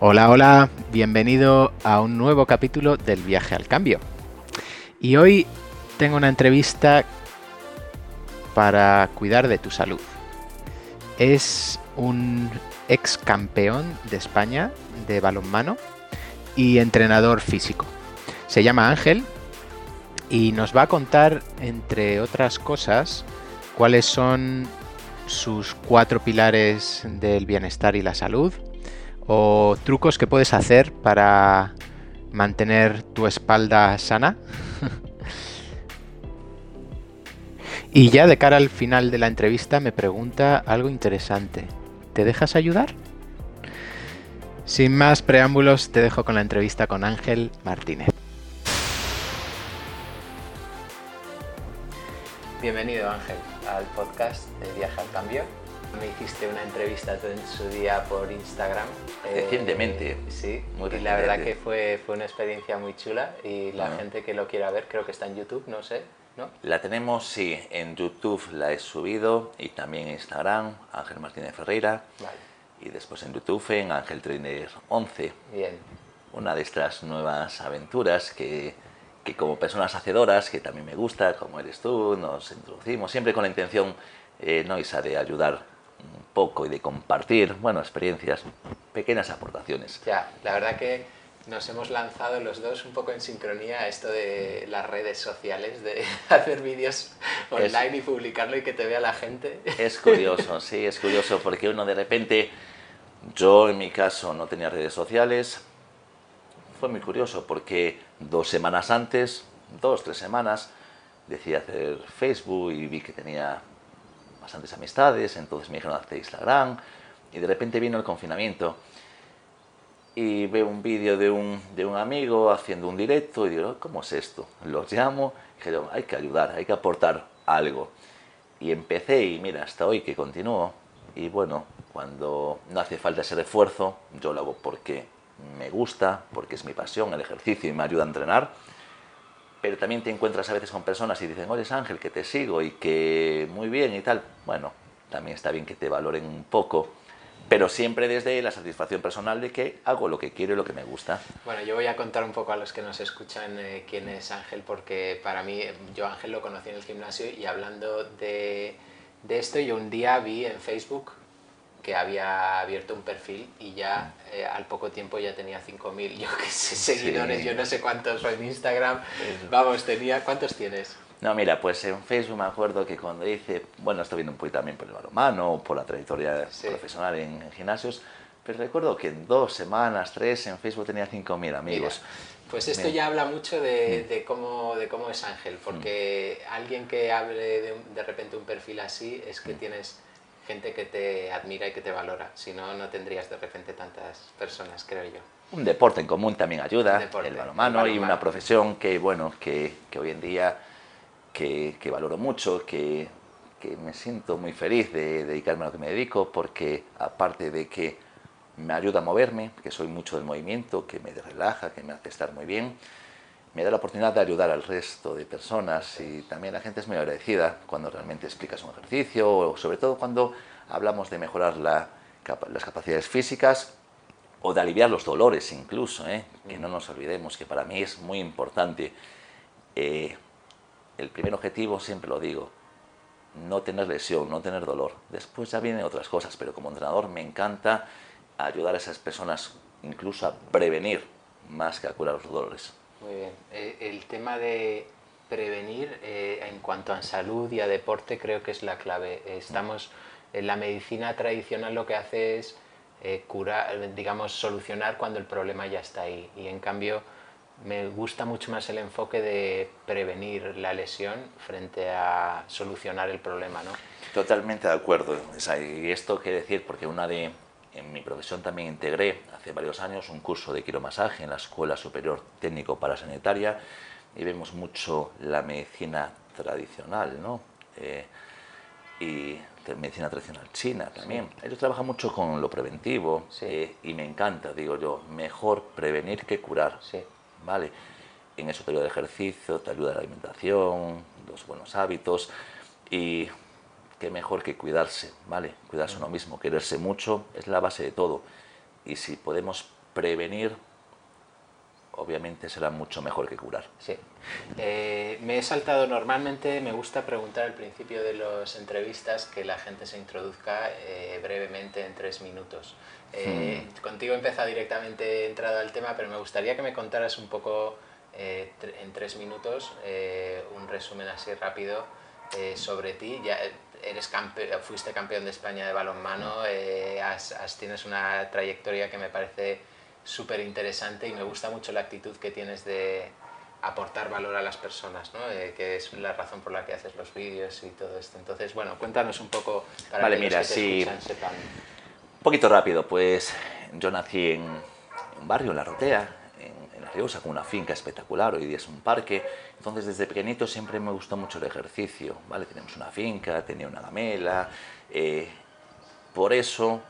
Hola, hola, bienvenido a un nuevo capítulo del viaje al cambio. Y hoy tengo una entrevista para cuidar de tu salud. Es un ex campeón de España de balonmano y entrenador físico. Se llama Ángel y nos va a contar, entre otras cosas, cuáles son sus cuatro pilares del bienestar y la salud, o trucos que puedes hacer para mantener tu espalda sana. y ya de cara al final de la entrevista me pregunta algo interesante. ¿Te dejas ayudar? Sin más preámbulos, te dejo con la entrevista con Ángel Martínez. Bienvenido Ángel al podcast de Viaje al Cambio. Me hiciste una entrevista en su día por Instagram. Eh, recientemente. sí, y la verdad que fue, fue una experiencia muy chula y la gente que lo quiera ver creo que está en YouTube, no sé. ¿No? La tenemos, sí, en YouTube la he subido y también en Instagram, Ángel Martínez Ferreira. Y después en YouTube en Ángel Trainer 11. Bien. Una de estas nuevas aventuras que, que como personas hacedoras, que también me gusta, como eres tú, nos introducimos siempre con la intención, eh, no Isa, de ayudar un poco y de compartir, bueno, experiencias, pequeñas aportaciones. Ya, la verdad que nos hemos lanzado los dos un poco en sincronía a esto de las redes sociales, de hacer vídeos online y publicarlo y que te vea la gente. Es curioso, sí, es curioso porque uno de repente, yo en mi caso no tenía redes sociales, fue muy curioso porque dos semanas antes, dos, tres semanas, decidí hacer Facebook y vi que tenía bastantes amistades, entonces me dijeron hacer Instagram y de repente vino el confinamiento y veo un vídeo de un, de un amigo haciendo un directo y digo, ¿cómo es esto? Los llamo y digo, hay que ayudar, hay que aportar algo. Y empecé y mira, hasta hoy que continúo. Y bueno, cuando no hace falta ese refuerzo, yo lo hago porque me gusta, porque es mi pasión, el ejercicio y me ayuda a entrenar pero también te encuentras a veces con personas y dicen, oye Ángel, que te sigo y que muy bien y tal. Bueno, también está bien que te valoren un poco, pero siempre desde la satisfacción personal de que hago lo que quiero y lo que me gusta. Bueno, yo voy a contar un poco a los que nos escuchan eh, quién es Ángel, porque para mí, yo Ángel lo conocí en el gimnasio y hablando de, de esto, yo un día vi en Facebook que había abierto un perfil y ya eh, al poco tiempo ya tenía 5.000, yo qué sé, seguidores, yo no sé cuántos en Instagram, vamos, tenía, ¿cuántos tienes? No, mira, pues en Facebook me acuerdo que cuando hice, bueno, estoy viendo un poquito también por el balonmano, por la trayectoria profesional en, gimnasios, pero recuerdo que en dos semanas, tres, en Facebook tenía 5.000 amigos. pues esto ya habla mucho de, de, cómo, de cómo es Ángel, porque alguien que hable de, de repente un perfil así es que tienes gente que te admira y que te valora. Si no, no tendrías de repente tantas personas, creo yo. Un deporte en común también ayuda, el balonmano y una profesión que, bueno, que, que hoy en día que, que valoro mucho, que, que, me siento muy feliz de, dedicarme a lo que me dedico, porque aparte de que me ayuda a moverme, que soy mucho del movimiento, que me relaja, que me hace estar muy bien, me da la oportunidad de ayudar al resto de personas y también la gente es muy agradecida cuando realmente explicas un ejercicio o sobre todo cuando hablamos de mejorar la, las capacidades físicas o de aliviar los dolores incluso, ¿eh? que no nos olvidemos que para mí es muy importante. Eh, el primer objetivo, siempre lo digo, no tener lesión, no tener dolor. Después ya vienen otras cosas, pero como entrenador me encanta ayudar a esas personas incluso a prevenir más que a curar los dolores. Muy bien. Eh, el tema de prevenir eh, en cuanto a salud y a deporte creo que es la clave. Estamos en la medicina tradicional lo que hace es eh, curar, digamos, solucionar cuando el problema ya está ahí. Y en cambio me gusta mucho más el enfoque de prevenir la lesión frente a solucionar el problema, ¿no? Totalmente de acuerdo. Y esto quiere decir, porque una de, en mi profesión también integré hace varios años un curso de quiromasaje en la Escuela Superior Técnico Parasanitaria y vemos mucho la medicina tradicional, ¿no? Eh, y medicina tradicional china también. Ellos trabajan mucho con lo preventivo eh, y me encanta, digo yo, mejor prevenir que curar. Sí. ¿Vale? En eso te ayuda el ejercicio, te ayuda la alimentación, los buenos hábitos y qué mejor que cuidarse, ¿vale? Cuidarse uno mismo, quererse mucho es la base de todo. Y si podemos prevenir obviamente será mucho mejor que curar. Sí. Eh, me he saltado normalmente, me gusta preguntar al principio de las entrevistas que la gente se introduzca eh, brevemente en tres minutos. Eh, hmm. Contigo he empezado directamente entrado al tema, pero me gustaría que me contaras un poco en tres minutos un resumen así rápido sobre ti. Ya, eres fuiste campeón de España de balonmano, tienes una trayectoria que me parece súper interesante y me gusta mucho la actitud que tienes de aportar valor a las personas, ¿no? Eh, que es la razón por la que haces los vídeos y todo esto. Entonces, bueno, cuéntanos un poco para vale, que mira, los que te escuchan sepan. Un poquito rápido, pues yo nací en un barrio, en La Rotea, en, Riosa, con una finca espectacular, hoy día es un parque. Entonces, desde pequeñito siempre me gustó mucho el ejercicio, ¿vale? Tenemos una finca, tenía una gamela. Eh, por eso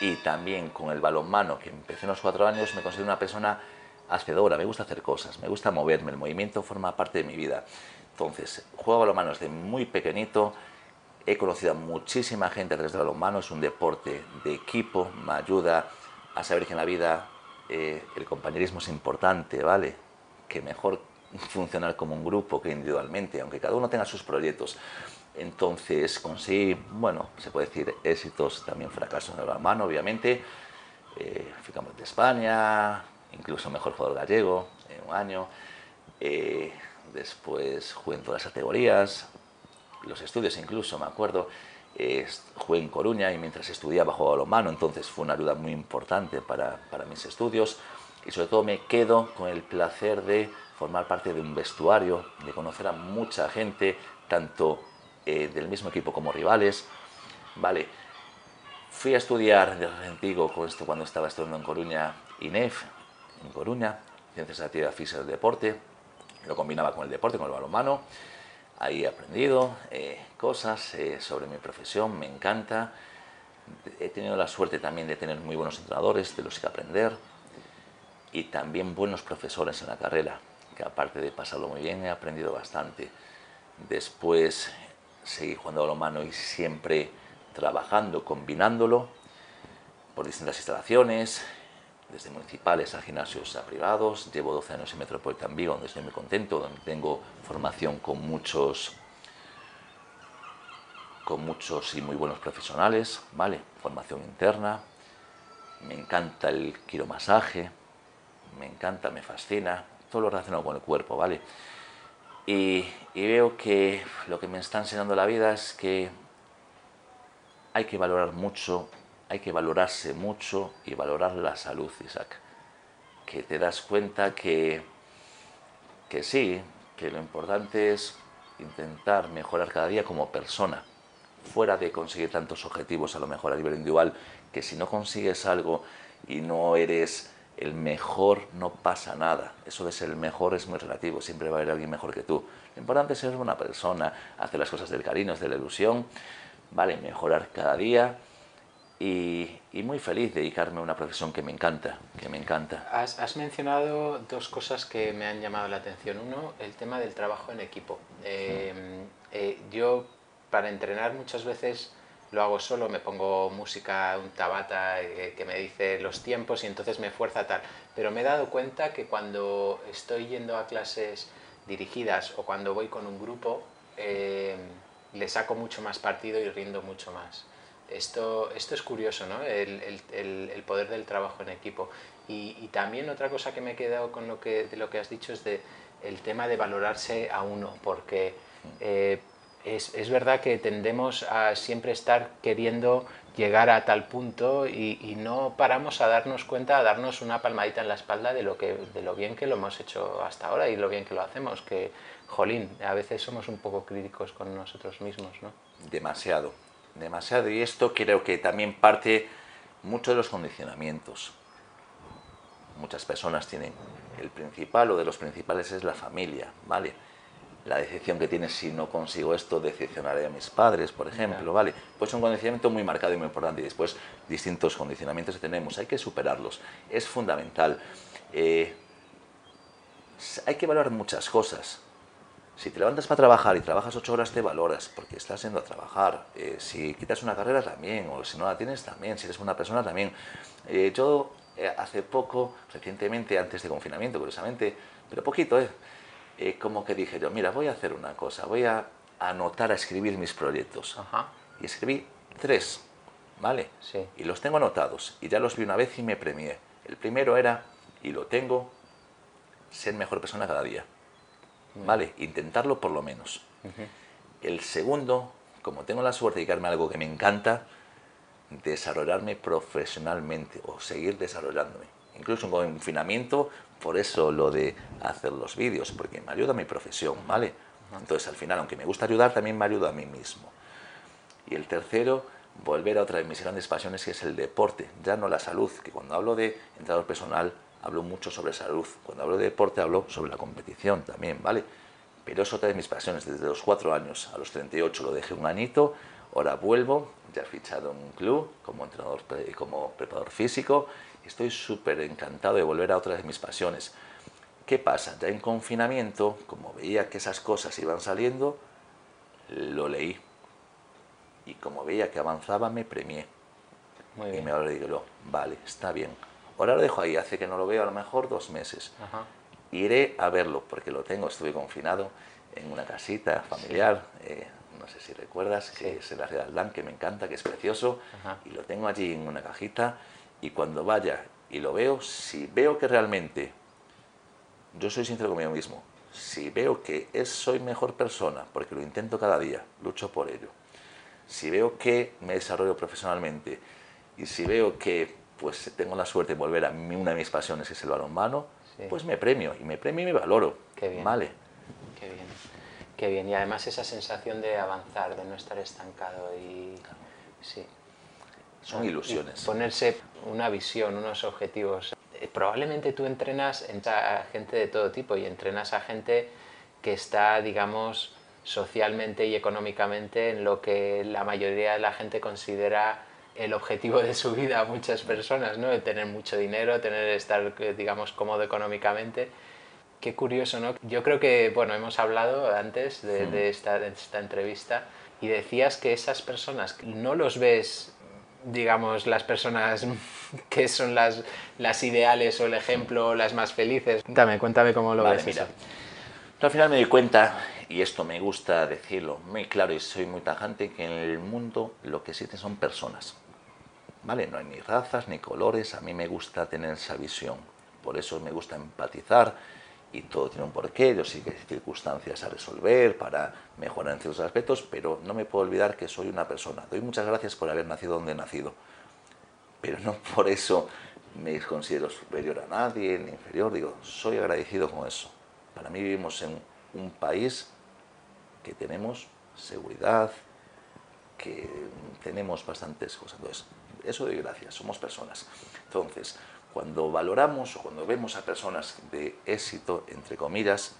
y también con el balonmano, que empecé en los cuatro años, me considero una persona hacedora, me gusta hacer cosas, me gusta moverme, el movimiento forma parte de mi vida. Entonces, juego balonmano desde muy pequeñito, he conocido a muchísima gente desde el balonmano, es un deporte de equipo, me ayuda a saber que en la vida eh, el compañerismo es importante, ¿vale? Que mejor funcionar como un grupo que individualmente, aunque cada uno tenga sus proyectos. Entonces conseguí, bueno, se puede decir éxitos, también fracasos en el mano, obviamente. Eh, de España, incluso mejor jugador gallego en un año. Eh, después jugué en todas las categorías, los estudios incluso, me acuerdo. Eh, jugué en Coruña y mientras estudiaba jugaba mano, entonces fue una ayuda muy importante para, mis estudios. Y sobre todo me quedo con el placer de formar parte de un vestuario, de conocer a mucha gente, tanto eh, del mismo equipo como rivales. Vale, fui a estudiar de antiguo con esto cuando estaba estudiando en Coruña, INEF, en Coruña, Ciencias de Actividad Física del Deporte. Lo combinaba con el deporte, con el balonmano. Ahí he aprendido eh, cosas eh, sobre mi profesión, me encanta. He tenido la suerte también de tener muy buenos entrenadores de los que aprender y también buenos profesores en la carrera, que aparte de pasarlo muy bien he aprendido bastante. Después seguir jugando a lo mano y siempre trabajando, combinándolo por distintas instalaciones, desde municipales a gimnasios a privados. Llevo 12 años en Metropolitan Vigo, donde estoy muy contento, donde tengo formación con muchos con muchos y muy buenos profesionales, ¿vale? Formación interna. Me encanta el quiromasaje, me encanta, me fascina, todo lo relacionado con el cuerpo, ¿vale? Y, veo que lo que me está enseñando la vida es que hay que valorar mucho, hay que valorarse mucho y valorar la salud, Isaac. Que te das cuenta que, que sí, que lo importante es intentar mejorar cada día como persona, fuera de conseguir tantos objetivos a lo mejor a nivel individual, que si no consigues algo y no eres el mejor no pasa nada. Eso de ser el mejor es muy relativo, siempre va a haber alguien mejor que tú. Lo importante es ser una persona, hacer las cosas del cariño, de la ilusión, vale, mejorar cada día y, muy feliz dedicarme a una profesión que me encanta, que me encanta. Has, mencionado dos cosas que me han llamado la atención. Uno, el tema del trabajo en equipo. Eh, eh, yo, para entrenar muchas veces lo hago solo, me pongo música, un tabata eh, que me dice los tiempos y entonces me fuerza tal. Pero me he dado cuenta que cuando estoy yendo a clases dirigidas o cuando voy con un grupo, eh, le saco mucho más partido y rindo mucho más. Esto, esto es curioso, ¿no? El, el, el poder del trabajo en equipo. Y, y, también otra cosa que me he quedado con lo que, de lo que has dicho es de el tema de valorarse a uno, porque eh, es, es, verdad que tendemos a siempre estar queriendo llegar a tal punto y, no paramos a darnos cuenta, a darnos una palmadita en la espalda de lo, que, de lo bien que lo hemos hecho hasta ahora y lo bien que lo hacemos, que, jolín, a veces somos un poco críticos con nosotros mismos, ¿no? Demasiado, demasiado. Y esto creo que también parte mucho de los condicionamientos. Muchas personas tienen el principal o de los principales es la familia, ¿vale? la decepción que tienes si no consigo esto, decepcionaré a mis padres, por ejemplo, ¿vale? Pues un condicionamiento muy marcado y muy importante. Y después, distintos condicionamientos que tenemos, hay que superarlos. Es fundamental. Eh, hay que valorar muchas cosas. Si te levantas para trabajar y trabajas ocho horas, te valoras porque estás yendo a trabajar. Eh, si quitas una carrera, también. O si no la tienes, también. Si eres una persona, también. Eh, yo eh, hace poco, recientemente, antes de confinamiento, curiosamente, pero poquito, ¿eh? eh como que dije yo, mira, voy a hacer una cosa, voy a anotar, a escribir mis proyectos. Y escribí tres, ¿vale? Sí. Y los tengo anotados. Y ya los vi una vez y me premié. El primero era, y lo tengo, ser mejor persona cada día. ¿Vale? Intentarlo por lo menos. El segundo, como tengo la suerte de dedicarme a algo que me encanta, desarrollarme profesionalmente o seguir desarrollándome. Incluso en confinamiento, por eso lo de hacer los vídeos, porque me ayuda a mi profesión, ¿vale? Entonces al final, aunque me gusta ayudar, también me ayuda a mí mismo. Y el tercero, volver a otra de mis grandes pasiones, que es el deporte, ya no la salud, que cuando hablo de entrenador personal, hablo mucho sobre salud. Cuando hablo de deporte, hablo sobre la competición también, ¿vale? Pero es otra de mis pasiones. Desde los cuatro años a los 38 lo dejé un añito, ahora vuelvo, ya he fichado en un club como entrenador, como preparador físico. Estoy súper encantado de volver a otra de mis pasiones. ¿Qué pasa? Ya en confinamiento, como veía que esas cosas iban saliendo, lo leí. Y como veía que avanzaba, me premié. Muy bien. Y me digo, vale, está bien Ahora lo dejo ahí, hace que no lo veo a lo mejor dos meses. Iré a verlo porque lo tengo, estuve confinado en una casita familiar, eh, no sé si recuerdas, que es en la Ciudad que me encanta, que es precioso, y lo tengo allí en una cajita y cuando vaya y lo veo, si veo que realmente, yo soy sincero conmigo mismo, si veo que es, soy mejor persona, porque lo intento cada día, lucho por ello, si veo que me desarrollo profesionalmente y si veo que pues tengo la suerte de volver a mí, una de mis pasiones, que es el balonmano, pues me premio, y me premio y me valoro. Qué bien. Vale. Qué bien. Qué bien. Y además esa sensación de avanzar, de no estar estancado y... Sí. Son ilusiones. ponerse una visión, unos objetivos. Eh, probablemente tú entrenas a gente de todo tipo y entrenas a gente que está, digamos, socialmente y económicamente en lo que la mayoría de la gente considera el objetivo de su vida a muchas personas, ¿no? De tener mucho dinero, tener estar, digamos, cómodo económicamente. Qué curioso, ¿no? Yo creo que, bueno, hemos hablado antes de, esta, de esta entrevista y decías que esas personas no los ves digamos, las personas que son las, las ideales o el ejemplo, las más felices. Cuéntame, cuéntame cómo lo ves. Mira, al final me di cuenta, y esto me gusta decirlo muy claro y soy muy tajante, que en el mundo lo que existen son personas. ¿Vale? No hay ni razas ni colores, a mí me gusta tener esa visión, por eso me gusta empatizar y todo tiene un porqué, yo sí que hay circunstancias a resolver para mejorar en ciertos aspectos, pero no me puedo olvidar que soy una persona. Doy muchas gracias por haber nacido donde he nacido, pero no por eso me considero superior a nadie ni inferior, digo, soy agradecido con eso. Para mí vivimos en un país que tenemos seguridad, que tenemos bastantes cosas. Entonces, eso doy gracias, somos personas. Entonces, cuando valoramos o cuando vemos a personas de éxito, entre comillas,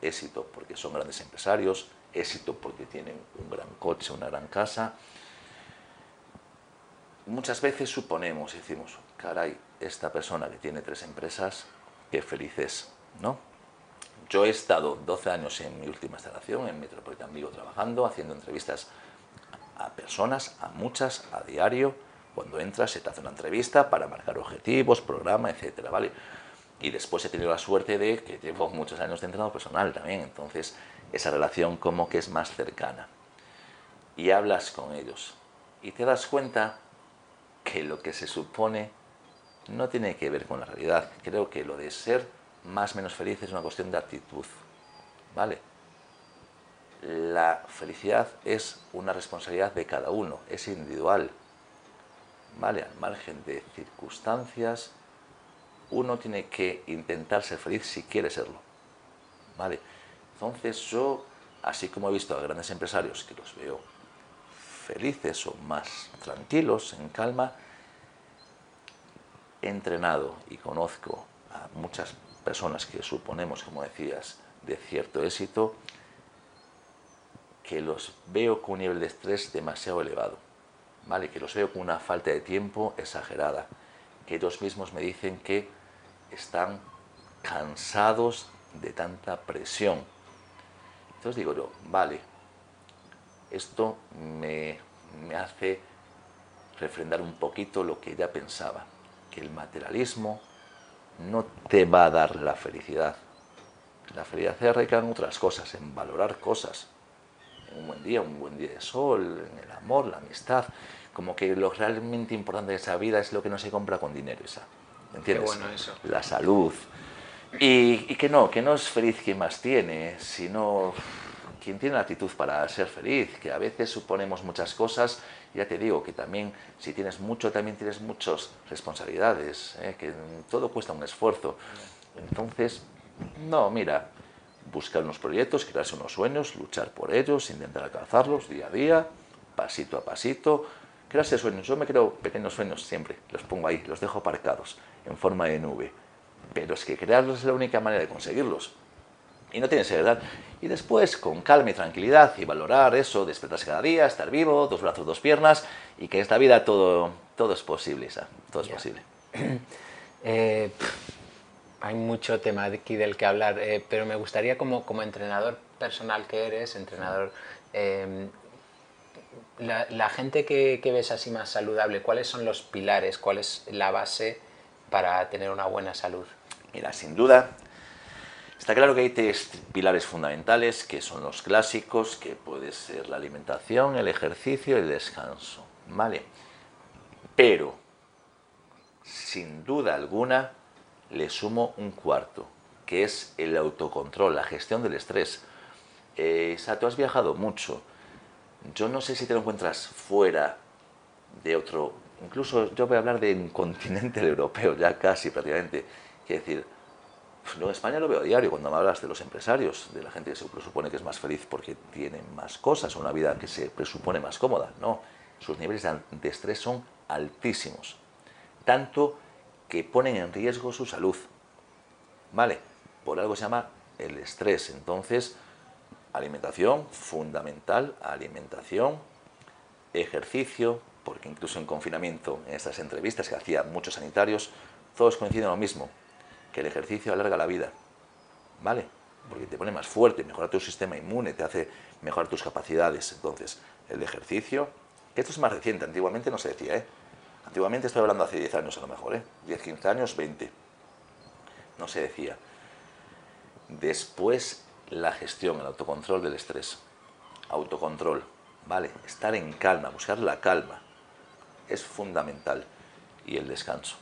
éxito porque son grandes empresarios, éxito porque tienen un gran coche, una gran casa, muchas veces suponemos y decimos, caray, esta persona que tiene tres empresas, qué feliz es, ¿no? Yo he estado 12 años en mi última instalación, en Metropolitan Vigo, trabajando, haciendo entrevistas a personas, a muchas, a diario, cuando entras se te hace una entrevista para marcar objetivos, programa, etcétera, ¿vale? Y después he tenido la suerte de que llevo muchos años de entrenador personal también, entonces esa relación como que es más cercana. Y hablas con ellos y te das cuenta que lo que se supone no tiene que ver con la realidad. Creo que lo de ser más menos feliz es una cuestión de actitud, ¿vale? La felicidad es una responsabilidad de cada uno, es individual. ¿Vale? Al margen de circunstancias, uno tiene que intentar ser feliz si quiere serlo, ¿vale? Entonces yo, así como he visto a grandes empresarios que los veo felices o más tranquilos, en calma, he entrenado y conozco a muchas personas que suponemos, como decías, de cierto éxito, que los veo con un nivel de estrés demasiado elevado que los veo con una falta de tiempo exagerada, que ellos mismos me dicen que están cansados de tanta presión. Entonces digo yo, vale, esto me, me hace refrendar un poquito lo que ya pensaba. que el materialismo no te va a dar la felicidad. La felicidad se arraiga en otras cosas, en valorar cosas. Un buen día, un buen día de sol, en el amor, la amistad. Como que lo realmente importante de esa vida es lo que no se compra con dinero, esa. ¿Entiendes? Qué bueno eso. La salud. Y, y que no, que no es feliz quien más tiene, sino quien tiene la actitud para ser feliz, que a veces suponemos muchas cosas, ya te digo que también si tienes mucho, también tienes muchas responsabilidades, ¿eh? que todo cuesta un esfuerzo. Entonces, no, mira, buscar unos proyectos, crearse unos sueños, luchar por ellos, intentar alcanzarlos día a día, pasito a pasito, crearse sueños. Yo me creo pequeños sueños siempre, los pongo ahí, los dejo aparcados en forma de nube. Pero es que crearlos es la única manera de conseguirlos. Y no tiene seriedad. Y después, con calma y tranquilidad, y valorar eso, despertarse cada día, estar vivo, dos brazos, dos piernas, y que en esta vida todo, todo es posible, Isa, todo es posible. Eh, pff, hay mucho tema aquí del que hablar, eh, pero me gustaría como, como entrenador personal que eres, entrenador, la, la gente que, que ves así más saludable, ¿cuáles son los pilares, cuál es la base para tener una buena salud? Mira, sin duda, está claro que hay tres pilares fundamentales, que son los clásicos, que puede ser la alimentación, el ejercicio y el descanso, ¿vale? Pero, sin duda alguna, le sumo un cuarto, que es el autocontrol, la gestión del estrés. Eh, Isa, tú has viajado mucho. Yo no sé si te lo encuentras fuera de otro, incluso yo voy a hablar de un continente europeo, ya casi prácticamente. Quiero decir, pues, en España lo veo a diario cuando me hablas de los empresarios, de la gente que se presupone que es más feliz porque tienen más cosas, una vida que se presupone más cómoda. No, sus niveles de estrés son altísimos, tanto que ponen en riesgo su salud. ¿Vale? Por algo se llama el estrés. Entonces, alimentación, fundamental, alimentación, ejercicio, porque incluso en confinamiento, en estas entrevistas que hacían muchos sanitarios, todos coinciden en lo mismo, que el ejercicio alarga la vida, ¿vale? Porque te pone más fuerte, mejora tu sistema inmune, te hace mejorar tus capacidades. Entonces, el ejercicio, que esto es más reciente, antiguamente no se decía, ¿eh? Antiguamente estoy hablando hace 10 años a lo mejor, ¿eh? 10, 15 años, 20. No se decía. Después, la gestión, el autocontrol del estrés. Autocontrol, ¿vale? Estar en calma, buscar la calma. Es fundamental. Y el descanso.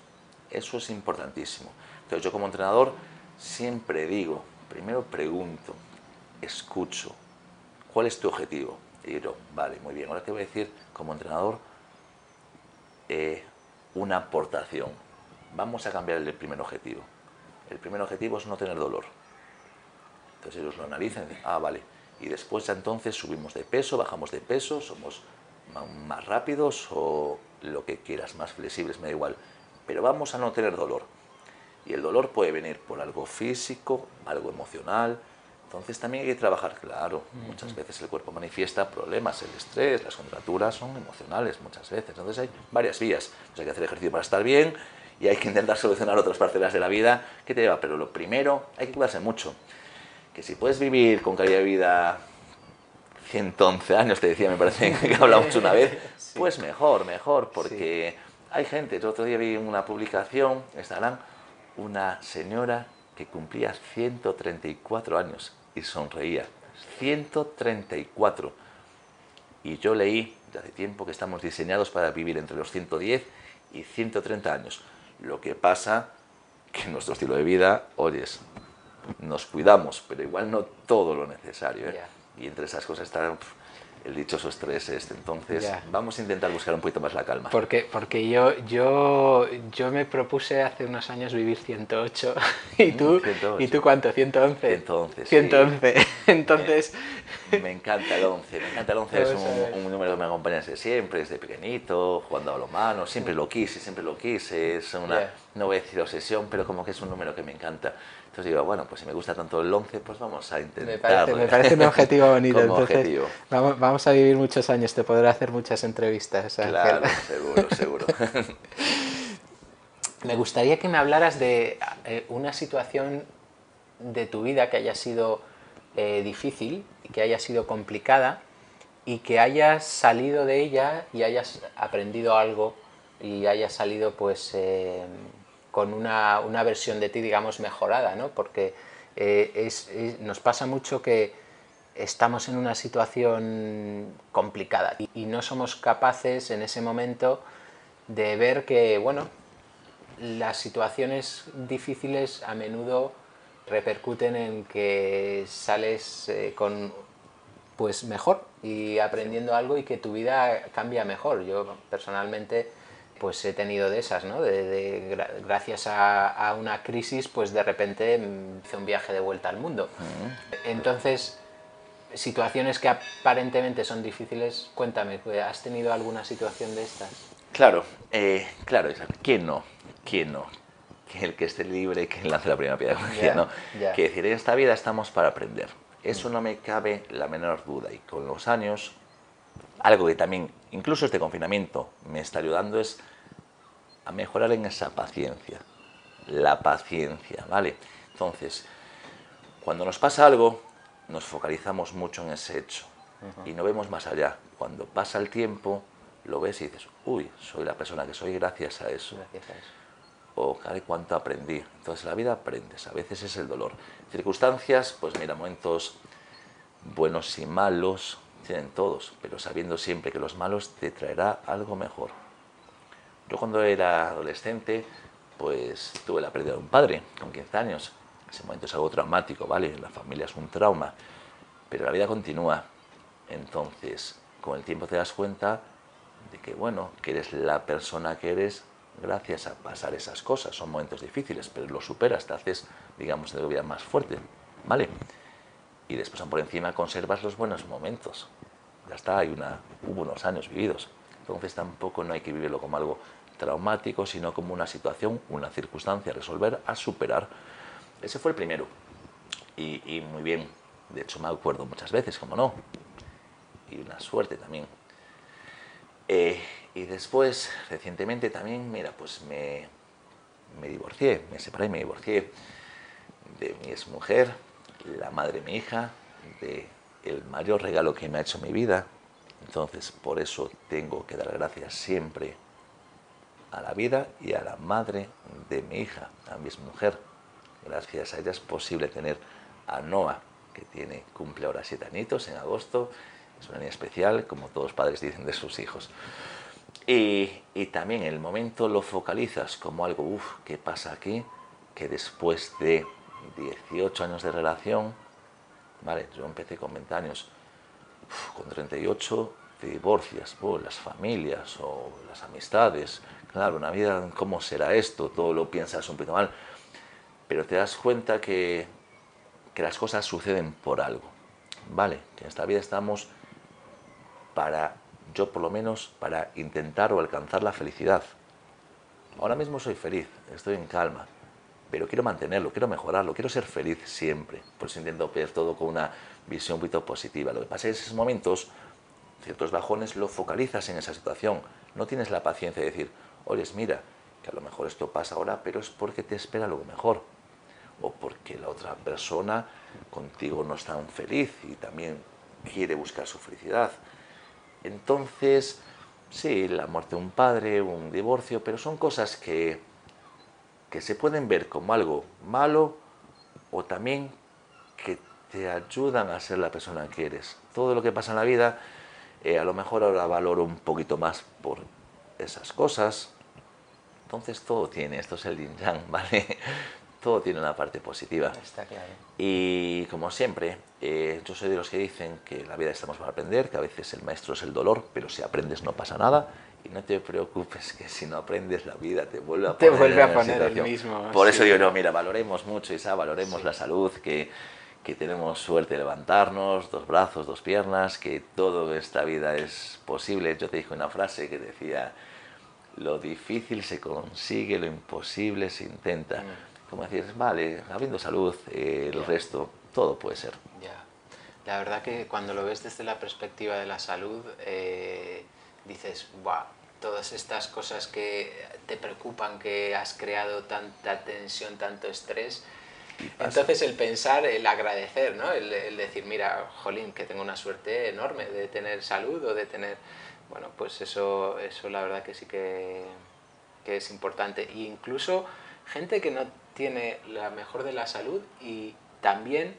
Eso es importantísimo. Entonces yo como entrenador siempre digo, primero pregunto, escucho, ¿cuál es tu objetivo? Y digo, vale, muy bien, ahora te voy a decir como entrenador eh, una aportación. Vamos a cambiar el primer objetivo. El primer objetivo es no tener dolor. Entonces ellos lo analizan y dicen, ah, vale. Y después entonces subimos de peso, bajamos de peso, somos más rápidos o lo que quieras, más flexibles, me da igual. Pero vamos a no tener dolor. Y el dolor puede venir por algo físico, algo emocional. Entonces también hay que trabajar, claro. Muchas veces el cuerpo manifiesta problemas, el estrés, las contracturas son emocionales muchas veces. Entonces hay varias vías. Entonces hay que hacer ejercicio para estar bien y hay que intentar solucionar otras parcelas de la vida que te lleva. Pero lo primero, hay que cuidarse mucho. Que si puedes vivir con calidad de vida 111 años, te decía, me parece que hablamos una vez, Sí. pues mejor, mejor, porque hay gente, el otro día vi una publicación, en Instagram, una señora que cumplía 134 años y sonreía. 134. Y yo leí de hace tiempo que estamos diseñados para vivir entre los 110 y 130 años. Lo que pasa que nuestro estilo de vida, oyes, nos cuidamos, pero igual no todo lo necesario. ¿eh? Y entre esas cosas está el dichoso estrés este. Entonces, Ya. vamos a intentar buscar un poquito más la calma. Porque, porque yo, yo, yo me propuse hace unos años vivir 108 y tú, 108. ¿y tú cuánto? 111. 111, sí. 111. Entonces, Me encanta el 11, me encanta el 11, es un, un número que me acompaña desde siempre, desde pequeñito, jugando a los manos, siempre lo quise, siempre lo quise, es una, Ya. No voy a decir obsesión, pero como que es un número que me encanta. Entonces digo, bueno, pues si me gusta tanto el 11, pues vamos a intentar. me parece, me parece un objetivo bonito. Como Entonces, objetivo. Vamos, vamos a vivir muchos años, te podré hacer muchas entrevistas. Ángel. Claro, seguro, seguro. Me gustaría que me hablaras de eh, una situación de tu vida que haya sido eh, difícil, que haya sido complicada y que hayas salido de ella y hayas aprendido algo y hayas salido pues eh, con una, una, versión de ti, digamos, mejorada, ¿no? Porque eh, es, nos pasa mucho que estamos en una situación complicada y, no somos capaces en ese momento de ver que, bueno, las situaciones difíciles a menudo repercuten en que sales eh, con pues mejor y aprendiendo algo y que tu vida cambia mejor. Yo personalmente pues he tenido de esas, ¿no? De, gracias a, una crisis, pues de repente hice un viaje de vuelta al mundo. Entonces, situaciones que aparentemente son difíciles, cuéntame, ¿has tenido alguna situación de estas? Claro, eh, claro, ¿quién no? ¿Quién no? Que el que esté libre, que lance la primera piedra, ¿no? Que decir, en esta vida estamos para aprender. Eso no me cabe la menor duda. Y con los años, algo que también, incluso este confinamiento, me está ayudando es a mejorar en esa paciencia. La paciencia, ¿vale? Entonces, cuando nos pasa algo, nos focalizamos mucho en ese hecho y no vemos más allá. Cuando pasa el tiempo, lo ves y dices, uy, soy la persona que soy gracias a eso. Gracias a eso. O, caray, cuánto aprendí. Entonces, la vida aprendes, a veces es el dolor. Circunstancias, pues mira, momentos buenos y malos, tienen todos, pero sabiendo siempre que los malos te traerá algo mejor. Yo cuando era adolescente, pues tuve la pérdida de un padre con 15 años. Ese momento es algo traumático, ¿vale? La familia es un trauma, pero la vida continúa. Entonces, con el tiempo te das cuenta de que, bueno, que eres la persona que eres gracias a pasar esas cosas. Son momentos difíciles, pero lo superas, te haces, digamos, de vida más fuerte, ¿vale? Y después, por encima, conservas los buenos momentos. Ya está, hay una, hubo unos años vividos. Entonces tampoco no hay que vivirlo como algo traumático, sino como una situación, una circunstancia a resolver, a superar. Ese fue el primero. Y, muy bien, de hecho me acuerdo muchas veces, como no. Y una suerte también. Eh, y después, recientemente también, mira, pues me, me divorcié, me separé y me divorcié de mi exmujer, la madre de mi hija, de el mayor regalo que me ha hecho mi vida, entonces, por eso tengo que dar gracias siempre a la vida y a la madre de mi hija, a mi mujer. Gracias a ella es posible tener a Noah, que tiene, cumple ahora siete añitos en agosto. Es una niña especial, como todos los padres dicen de sus hijos. Y, y también el momento lo focalizas como algo, uff, ¿qué pasa aquí? Que después de 18 años de relación, vale, yo empecé con 20 años, con 38 te divorcias, las familias o las amistades, claro, una vida, ¿cómo será esto? Todo lo piensas un poquito mal, pero te das cuenta que, que las cosas suceden por algo, ¿vale? Que en esta vida estamos para, yo por lo menos, para intentar o alcanzar la felicidad. Ahora mismo soy feliz, estoy en calma, pero quiero mantenerlo, quiero mejorarlo, quiero ser feliz siempre. Por eso intento ver todo con una visión un poquito positiva. Lo que pasa es que en esos momentos, ciertos bajones, lo focalizas en esa situación. No tienes la paciencia de decir, oye, mira, que a lo mejor esto pasa ahora, pero es porque te espera algo mejor. O porque la otra persona contigo no es tan feliz y también quiere buscar su felicidad. Entonces, sí, la muerte de un padre, un divorcio, pero son cosas que, que se pueden ver como algo malo o también que te ayudan a ser la persona que eres. Todo lo que pasa en la vida, eh, a lo mejor ahora valoro un poquito más por esas cosas. Entonces todo tiene, esto es el yin yang, ¿vale? Todo tiene una parte positiva. Está claro. Y como siempre, eh, yo soy de los que dicen que la vida estamos para aprender, que a veces el maestro es el dolor, pero si aprendes no pasa nada. Y no te preocupes que si no aprendes la vida te vuelve a poner, te vuelve a poner el mismo. Por eso digo, no, mira, valoremos mucho, Isa, valoremos la salud, que que tenemos suerte de levantarnos, dos brazos, dos piernas, que todo esta vida es posible. Yo te dije una frase que decía, lo difícil se consigue, lo imposible se intenta. Mm. Como decir, vale, habiendo salud, eh, el resto, todo puede ser. Ya. La verdad que cuando lo ves desde la perspectiva de la salud, eh, dices, wow, todas estas cosas que te preocupan, que has creado tanta tensión, tanto estrés, entonces el pensar, el agradecer, ¿no? El, decir, mira, jolín, que tengo una suerte enorme de tener salud o de tener... Bueno, pues eso, eso la verdad que sí que que es importante. E incluso gente que no tiene la mejor de la salud y también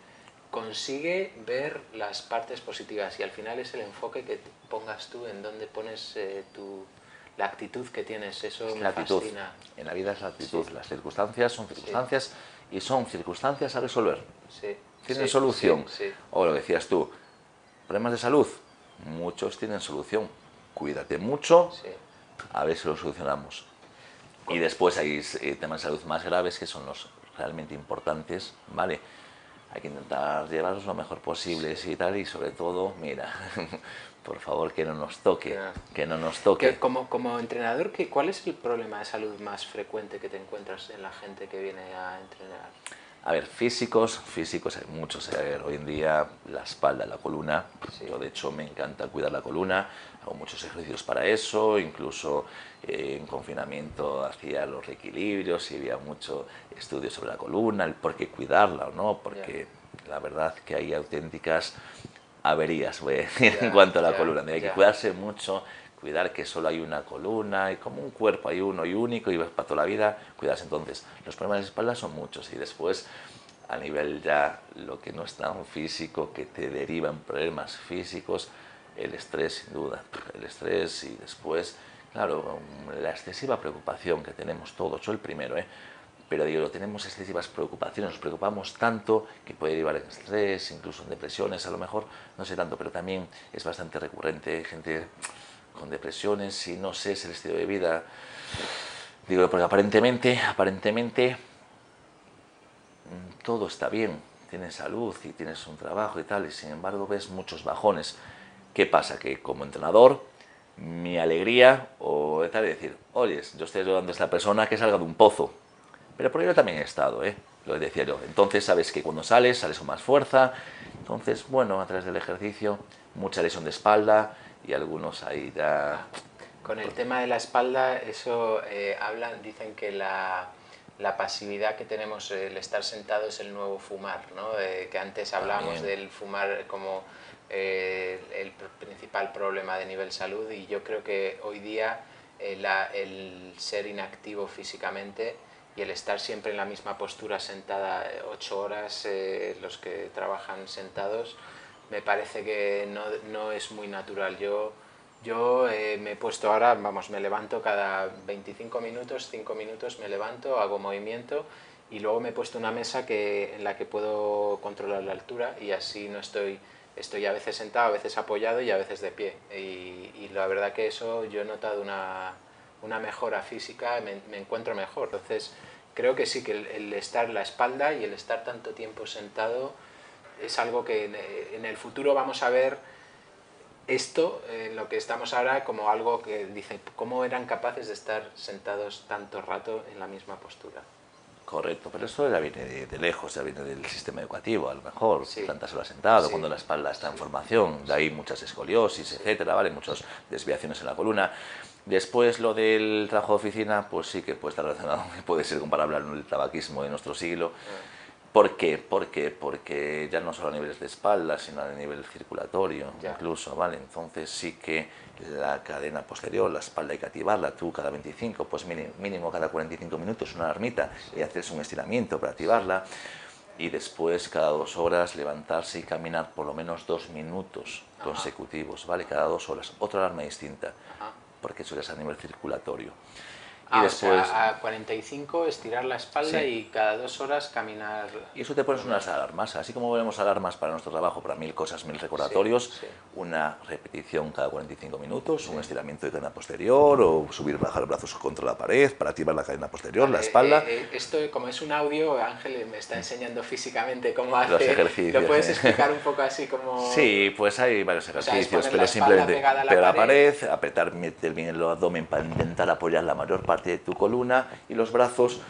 consigue ver las partes positivas y al final es el enfoque que pongas tú en donde pones eh, tu, la actitud que tienes, eso me fascina. En la vida es la actitud, las circunstancias son circunstancias y son circunstancias a resolver. Tienen solución. O lo decías tú, problemas de salud, muchos tienen solución. Cuídate mucho, a ver si lo solucionamos. Y después hay eh, temas de salud más graves que son los realmente importantes, ¿vale? Hay que intentar llevarlos lo mejor posible y tal, y sobre todo, mira, por favor, que no nos toque, que no nos toque. como, como entrenador, ¿qué, ¿cuál es el problema de salud más frecuente que te encuentras en la gente que viene a entrenar? A ver, físicos, físicos hay muchos. hoy en día la espalda, la columna. Yo de hecho me encanta cuidar la columna. Hago muchos ejercicios para eso. Incluso eh, en confinamiento hacía los reequilibrios y había mucho estudio sobre la columna, el por qué cuidarla o no, porque la verdad que hay auténticas averías, voy a decir, en cuanto a la columna. Hay que cuidarse mucho cuidar que solo hay una columna y como un cuerpo hay uno y único y para toda la vida, cuidas entonces. Los problemas de espalda son muchos y después a nivel ya lo que no es tan físico, que te derivan problemas físicos, el estrés sin duda, el estrés y después, claro, la excesiva preocupación que tenemos todos, yo el primero, ¿eh? pero digo, tenemos excesivas preocupaciones, nos preocupamos tanto que puede derivar en estrés, incluso en depresiones, a lo mejor, no sé tanto, pero también es bastante recurrente, gente con depresiones y no sé, es el estilo de vida. Digo, porque aparentemente, aparentemente mm, todo está bien, tienes salud y tienes un trabajo y tal, y sin embargo ves muchos bajones. ¿Qué pasa? Que como entrenador, mi alegría o es decir, oye, yo estoy ayudando a esta persona que salga de un pozo, pero por ello también he estado, ¿eh? lo decía yo. Entonces sabes que cuando sales, sales con más fuerza, entonces, bueno, a través del ejercicio, mucha lesión de espalda, y algunos ahí ya... Con el tema de la espalda, eso eh, hablan, dicen que la, la, pasividad que tenemos, el estar sentado es el nuevo fumar, ¿no? Eh, que antes hablábamos del fumar como eh, el principal problema de nivel salud y yo creo que hoy día el ser inactivo físicamente y el estar siempre en la misma postura sentada ocho horas, los que trabajan sentados, me parece que no, no es muy natural. Yo, yo eh, me he puesto ahora, vamos, me levanto cada 25 minutos, 5 minutos me levanto, hago movimiento y luego me he puesto una mesa que, en la que puedo controlar la altura y así no estoy, estoy a veces sentado, a veces apoyado y a veces de pie. Y, la verdad que eso yo he notado una, mejora física, me, encuentro mejor. Entonces creo que sí, que el, el estar la espalda y el estar tanto tiempo sentado es algo que en el futuro vamos a ver esto, en lo que estamos ahora, como algo que dice, ¿cómo eran capaces de estar sentados tanto rato en la misma postura? Correcto, pero eso ya viene de, lejos, ya viene del sistema educativo, a lo mejor, tantas horas sentado, cuando la espalda está en formación, de ahí muchas escoliosis, etcétera, ¿vale? muchas desviaciones en la columna. Después lo del trabajo de oficina, pues sí que puede estar relacionado, puede ser comparable al tabaquismo de nuestro siglo. Ah. ¿Por qué? ¿Por qué? Porque ya no solo a niveles de espalda, sino a nivel circulatorio incluso, ¿vale? Entonces sí que la cadena posterior, la espalda hay que activarla, tú cada 25, pues mínimo, cada 45 minutos una armita y haces un estiramiento para activarla y después cada dos horas levantarse y caminar por lo menos dos minutos consecutivos, ¿vale? Cada dos horas, otra alarma distinta, porque eso ya es a nivel circulatorio. Y después... a 45 estirar la espalda y cada dos horas caminar... Y eso te pones unas alarmas, así como ponemos alarmas para nuestro trabajo, para mil cosas, mil recordatorios, una repetición cada 45 minutos, un estiramiento de cadena posterior o subir bajar brazos contra la pared para activar la cadena posterior, la espalda. Eh, eh, esto, como es un audio, Ángel me está enseñando físicamente cómo hace... Los ejercicios. ¿Lo puedes explicar un poco así como...? Sí, pues hay varios ejercicios, pero simplemente pegar la, la pared, apretar, bien el abdomen para intentar apoyar la mayor parte de tu columna y los brazos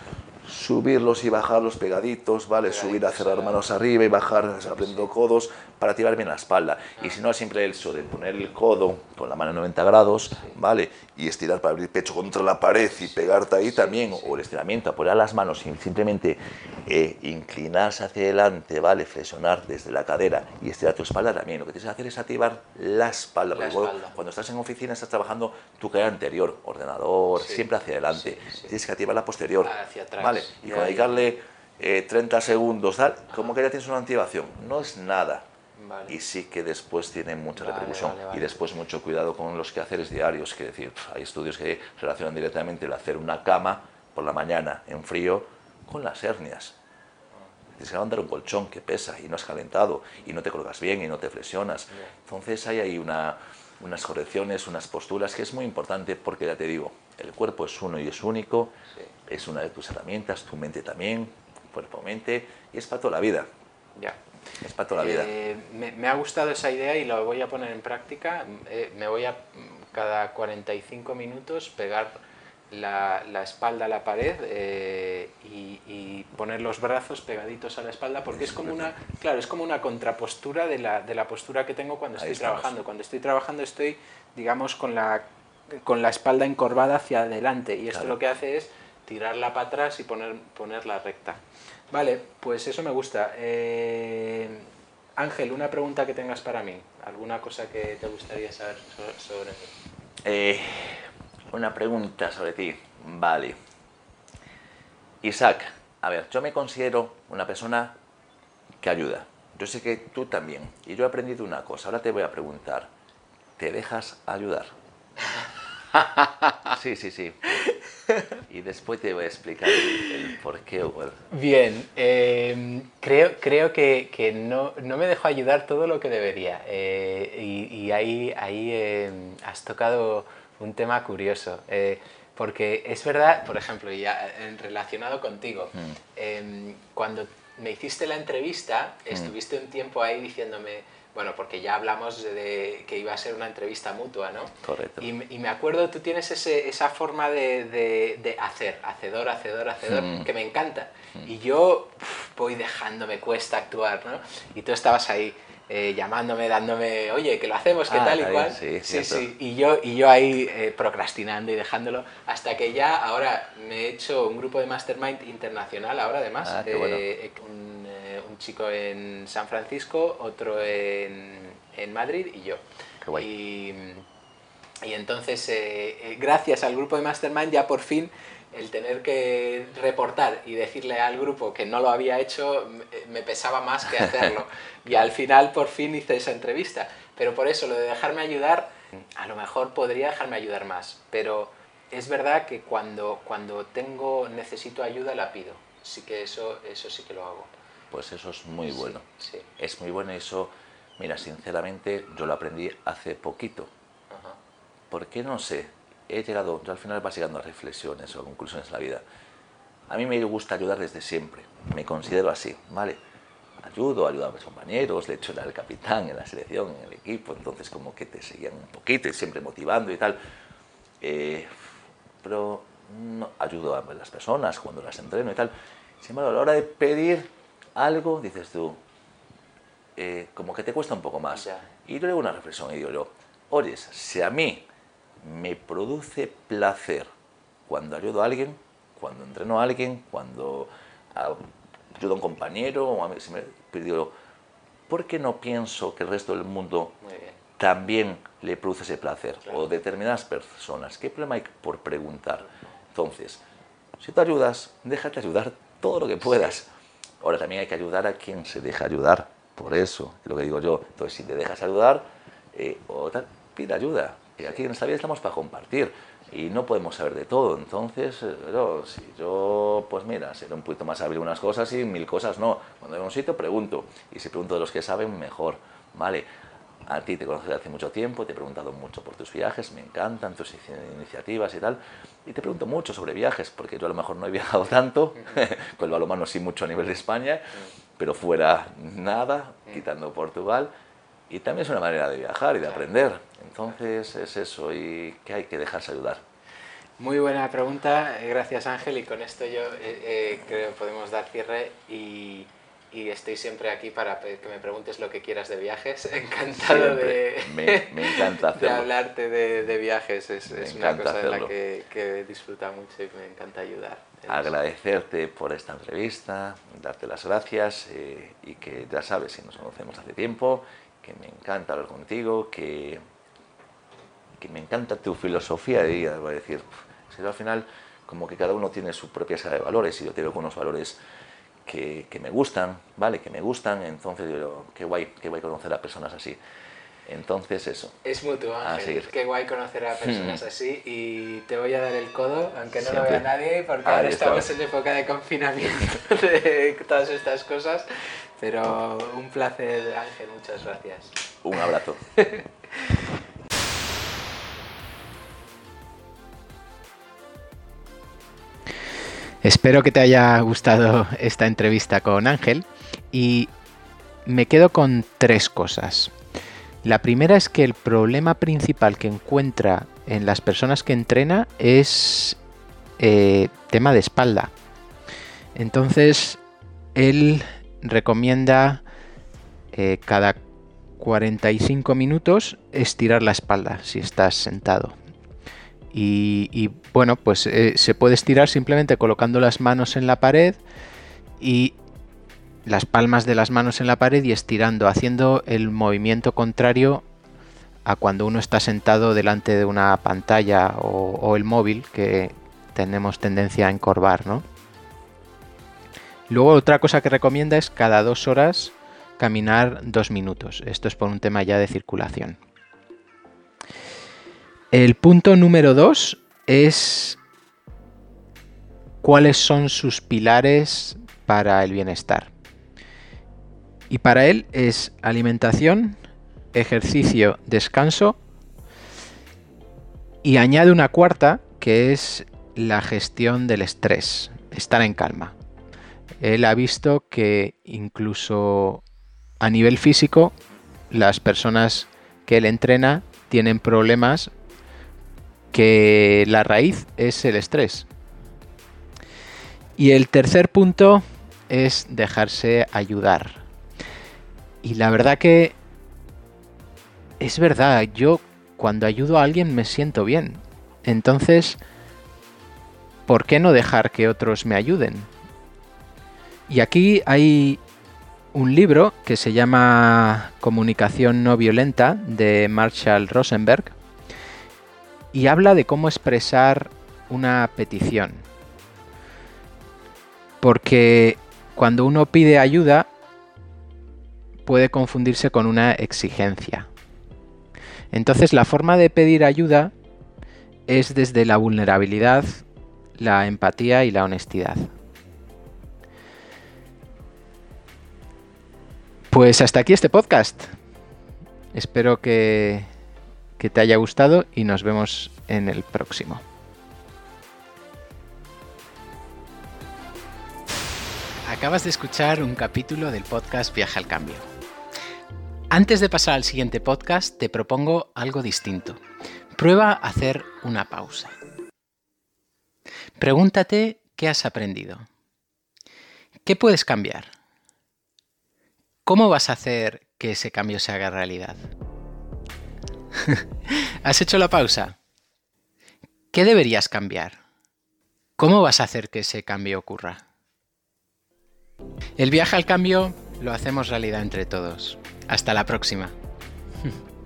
subirlos y bajarlos pegaditos, ¿vale? Subir a cerrar manos arriba y bajar abriendo codos para activar bien la espalda. Y si no, siempre el hecho de poner el codo con la mano a 90 grados, ¿vale? Y estirar para abrir pecho contra la pared y pegarte ahí también, o el estiramiento, apoyar las manos y simplemente eh, inclinarse hacia adelante, ¿vale? Flexionar desde la cadera y estirar tu espalda también. Lo que tienes que hacer es activar la espalda. La cuando estás en oficina estás trabajando tu cadera anterior, ordenador, Sí, siempre hacia adelante. sí, sí. Tienes que activar la posterior. Hacia atrás. ¿Vale? Y con dedicarle eh, 30 segundos, tal, como que ya tienes una activación. No es nada. Vale. Y sí que después tiene mucha Vale, repercusión. vale. Y después mucho cuidado con los quehaceres diarios. Que decir, hay estudios que relacionan directamente el hacer una cama por la mañana en frío con las hernias. Tienes que levantar un colchón que pesa y no has calentado y no te colocas bien y no te flexionas. Entonces hay ahí una, unas correcciones, unas posturas que es muy importante porque ya te digo, el cuerpo es uno y es único, Sí. es una de tus herramientas, tu mente también, cuerpo-mente, y es para toda la vida. Ya. Es para toda la vida. Eh, me, me ha gustado esa idea y la voy a poner en práctica. Eh, me voy a cada 45 minutos pegar la, la espalda a la pared eh, y, y poner los brazos pegaditos a la espalda porque es como una, claro, es como una contrapostura de la, de la postura que tengo cuando estoy trabajando. Cuando estoy trabajando estoy, digamos, con la, con la espalda encorvada hacia adelante y esto Claro. lo que hace es tirarla para atrás y poner, ponerla recta. Vale, pues eso me gusta. Eh, Ángel, una pregunta que tengas para mí. ¿Alguna cosa que te gustaría saber so- sobre mí? Eh, una pregunta sobre ti. Vale. Isaac, a ver, yo me considero una persona que ayuda. Yo sé que tú también. Y yo he aprendido una cosa. Ahora te voy a preguntar. ¿Te dejas ayudar? Sí, sí, sí. Y después te voy a explicar el, el por qué. Bien, eh, creo, creo que, que no, no me dejo ayudar todo lo que debería. eh, y, y ahí, ahí eh, has tocado un tema curioso. Eh, porque es verdad, por ejemplo, ya en- relacionado contigo, Mm. eh, cuando me hiciste la entrevista, estuviste un tiempo ahí diciéndome, bueno, porque ya hablamos de, de que iba a ser una entrevista mutua, ¿no? Correcto. Y, me- y me acuerdo, tú tienes ese- esa forma de, de- de hacer, hacedor, hacedor, hacedor, Mm. que me encanta. Y yo uf, voy dejando, me cuesta actuar, ¿no? Y tú estabas ahí eh, llamándome, dándome, oye, que lo hacemos, que Ah, tal y cual. sí, sí, sí. Y yo, y yo ahí eh, procrastinando y dejándolo, hasta que ya ahora me he hecho un grupo de mastermind internacional, ahora además, Ah, bueno. eh, un, eh, un chico en San Francisco, otro en, en Madrid y yo. Qué guay. Y, y entonces, gracias al grupo de Mastermind, ya por fin el tener que reportar y decirle al grupo que no lo había hecho me- me pesaba más que hacerlo. y al final, por fin hice esa entrevista. Pero por eso, lo de dejarme ayudar, a lo mejor podría dejarme ayudar más. Pero es verdad que cuando, cuando tengo, necesito ayuda, la pido. Sí que eso, eso sí que lo hago. Pues eso es muy bueno. Sí. Es muy bueno eso. Mira, sinceramente, yo lo aprendí hace poquito. Ajá. Porque no sé, he llegado, yo al final vas llegando a reflexiones o conclusiones en la vida. A mí me gusta ayudar desde siempre, me considero así, ¿vale? Ayudo, ayudo a mis compañeros, de hecho era el capitán en la selección, en el equipo, entonces como que te seguían un poquito y siempre motivando y tal. Eh, pero no, ayudo a las personas cuando las entreno y tal. Sin embargo, a la hora de pedir algo, dices tú, eh, como que te cuesta un poco más. Ya. Y yo le hago una reflexión y digo yo, oyes, si a mí me produce placer cuando ayudo a alguien, cuando entreno a alguien, cuando ah, ayudo a un compañero, o a mí, si me, pero digo, ¿por qué no pienso que el resto del mundo también le produce ese placer? Claro. O determinadas personas. ¿Qué problema hay por preguntar? Entonces, si tú ayudas, déjate ayudar todo lo que puedas. Ahora también hay que ayudar a quien se deja ayudar. Por eso, es lo que digo yo. Entonces, si te dejas ayudar, eh, o tal, pide ayuda. Aquí en esta vida estamos para compartir. Y no podemos saber de todo. Entonces, eh, yo, si yo, pues mira, seré un poquito más hábil unas cosas y mil cosas no. Cuando voy a un sitio, pregunto. Y si pregunto de los que saben, mejor. ¿Vale? A ti te conozco desde hace mucho tiempo, te he preguntado mucho por tus viajes, me encantan tus ini- iniciativas y tal. Y te pregunto mucho sobre viajes, porque yo a lo mejor no he viajado tanto, con el balonmano sí mucho a nivel de España, pero fuera nada, quitando Portugal. Y también es una manera de viajar y de aprender. Entonces es eso, y que hay que dejarse ayudar. Muy buena pregunta, gracias Ángel y con esto yo eh, eh, creo que podemos dar cierre y, y estoy siempre aquí para que me preguntes lo que quieras de viajes, encantado de. Me- me encanta de hacerlo. hablarte de, de viajes, es, es una cosa en la hacerlo. que, que disfruta mucho y me encanta ayudar. agradecerte por esta entrevista, darte las gracias eh, y que ya sabes, si nos conocemos hace tiempo, que me encanta hablar contigo, que, que me encanta tu filosofía de vida, voy a decir, si al final como que cada uno tiene su propia escala de valores y yo tengo unos valores que, que, me gustan, ¿vale? Que me gustan, entonces yo, qué guay, qué guay conocer a personas así. Entonces eso. Es mutuo, Ángel. Qué guay conocer a personas hmm. así y te voy a dar el codo, aunque no lo vea nadie, porque ahora estamos en época de confinamiento de todas estas cosas. Pero un placer, Ángel, muchas gracias. Un abrazo. Espero que te haya gustado esta entrevista con Ángel y me quedo con tres cosas. La primera es que el problema principal que encuentra en las personas que entrena es eh, tema de espalda. Entonces, él recomienda eh, cada 45 minutos estirar la espalda si estás sentado. Y, bueno, pues eh, se puede estirar simplemente colocando las manos en la pared y las palmas de las manos en la pared y estirando, haciendo el movimiento contrario a cuando uno está sentado delante de una pantalla o, el móvil, que tenemos tendencia a encorvar, ¿no? Luego otra cosa que recomienda es cada dos horas caminar dos minutos. Esto es por un tema ya de circulación. El punto número dos es cuáles son sus pilares para el bienestar. Y para él es alimentación, ejercicio, descanso y añade una cuarta que es la gestión del estrés, estar en calma. Él ha visto que incluso a nivel físico las personas que él entrena tienen problemas que la raíz es el estrés. Y el tercer punto es dejarse ayudar. Y la verdad que es verdad, yo cuando ayudo a alguien me siento bien. Entonces, ¿por qué no dejar que otros me ayuden? Y aquí hay un libro que se llama Comunicación no violenta de Marshall Rosenberg y habla de cómo expresar una petición. Porque cuando uno pide ayuda, puede confundirse con una exigencia. Entonces la forma de pedir ayuda es desde la vulnerabilidad, la empatía y la honestidad. Pues hasta aquí este podcast. Espero que, te haya gustado y nos vemos en el próximo. Acabas de escuchar un capítulo del podcast Viaja al Cambio antes de pasar al siguiente podcast, te propongo algo distinto. Prueba a hacer una pausa. Pregúntate qué has aprendido. ¿Qué puedes cambiar? ¿Cómo vas a hacer que ese cambio se haga realidad? ¿Has hecho la pausa? ¿Qué deberías cambiar? ¿Cómo vas a hacer que ese cambio ocurra? El viaje al cambio lo hacemos realidad entre todos. Hasta la próxima.